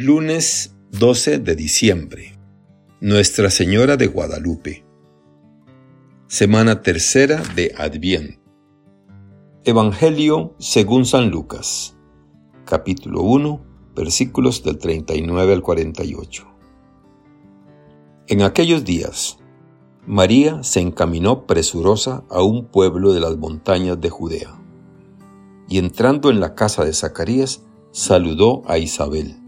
Lunes 12 de diciembre. Nuestra Señora de Guadalupe. Semana tercera de Adviento. Evangelio según San Lucas. Capítulo 1, versículos del 39 al 48. En aquellos días, María se encaminó presurosa a un pueblo de las montañas de Judea, y entrando en la casa de Zacarías, saludó a Isabel.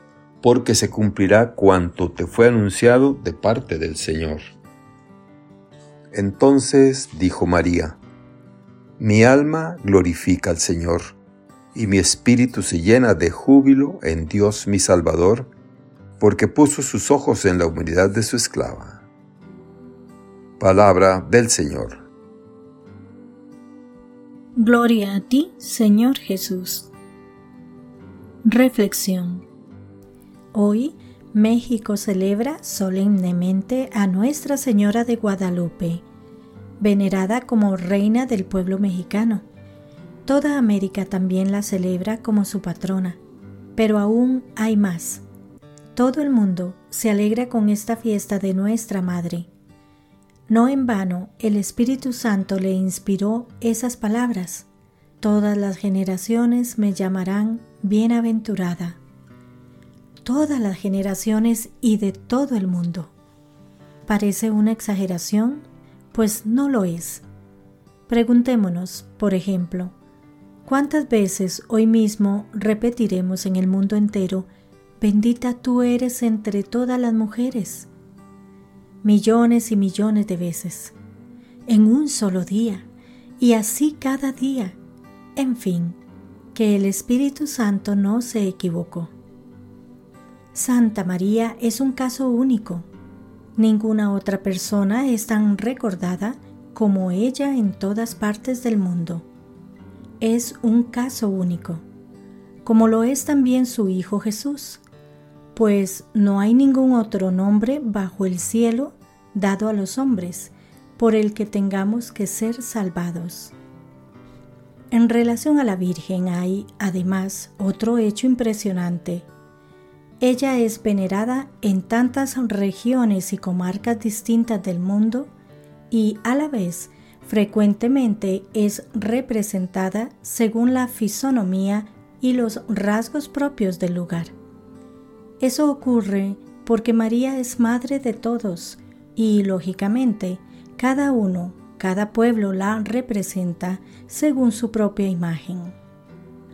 porque se cumplirá cuanto te fue anunciado de parte del Señor. Entonces dijo María, Mi alma glorifica al Señor, y mi espíritu se llena de júbilo en Dios mi Salvador, porque puso sus ojos en la humildad de su esclava. Palabra del Señor. Gloria a ti, Señor Jesús. Reflexión Hoy México celebra solemnemente a Nuestra Señora de Guadalupe, venerada como reina del pueblo mexicano. Toda América también la celebra como su patrona, pero aún hay más. Todo el mundo se alegra con esta fiesta de nuestra Madre. No en vano el Espíritu Santo le inspiró esas palabras. Todas las generaciones me llamarán bienaventurada todas las generaciones y de todo el mundo. ¿Parece una exageración? Pues no lo es. Preguntémonos, por ejemplo, ¿cuántas veces hoy mismo repetiremos en el mundo entero, bendita tú eres entre todas las mujeres? Millones y millones de veces, en un solo día, y así cada día. En fin, que el Espíritu Santo no se equivocó. Santa María es un caso único. Ninguna otra persona es tan recordada como ella en todas partes del mundo. Es un caso único, como lo es también su Hijo Jesús, pues no hay ningún otro nombre bajo el cielo dado a los hombres por el que tengamos que ser salvados. En relación a la Virgen hay, además, otro hecho impresionante ella es venerada en tantas regiones y comarcas distintas del mundo y a la vez frecuentemente es representada según la fisonomía y los rasgos propios del lugar. Eso ocurre porque María es madre de todos y, lógicamente, cada uno, cada pueblo la representa según su propia imagen.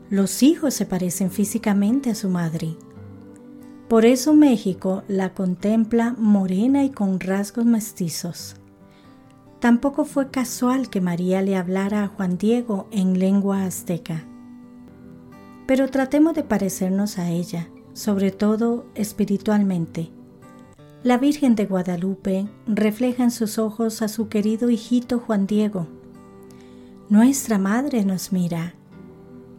Los hijos se parecen físicamente a su madre por eso México la contempla morena y con rasgos mestizos. Tampoco fue casual que María le hablara a Juan Diego en lengua azteca. Pero tratemos de parecernos a ella, sobre todo espiritualmente. La Virgen de Guadalupe refleja en sus ojos a su querido hijito Juan Diego. Nuestra Madre nos mira.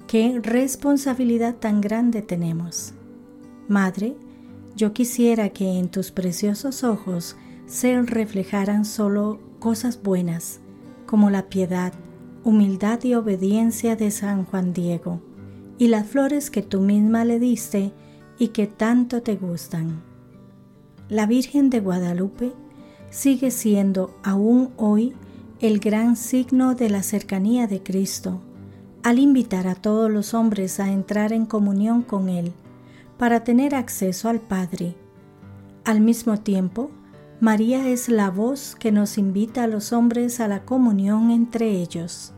Qué responsabilidad tan grande tenemos. Madre, yo quisiera que en tus preciosos ojos se reflejaran solo cosas buenas, como la piedad, humildad y obediencia de San Juan Diego, y las flores que tú misma le diste y que tanto te gustan. La Virgen de Guadalupe sigue siendo aún hoy el gran signo de la cercanía de Cristo, al invitar a todos los hombres a entrar en comunión con Él para tener acceso al Padre. Al mismo tiempo, María es la voz que nos invita a los hombres a la comunión entre ellos.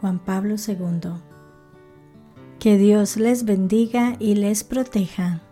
Juan Pablo II. Que Dios les bendiga y les proteja.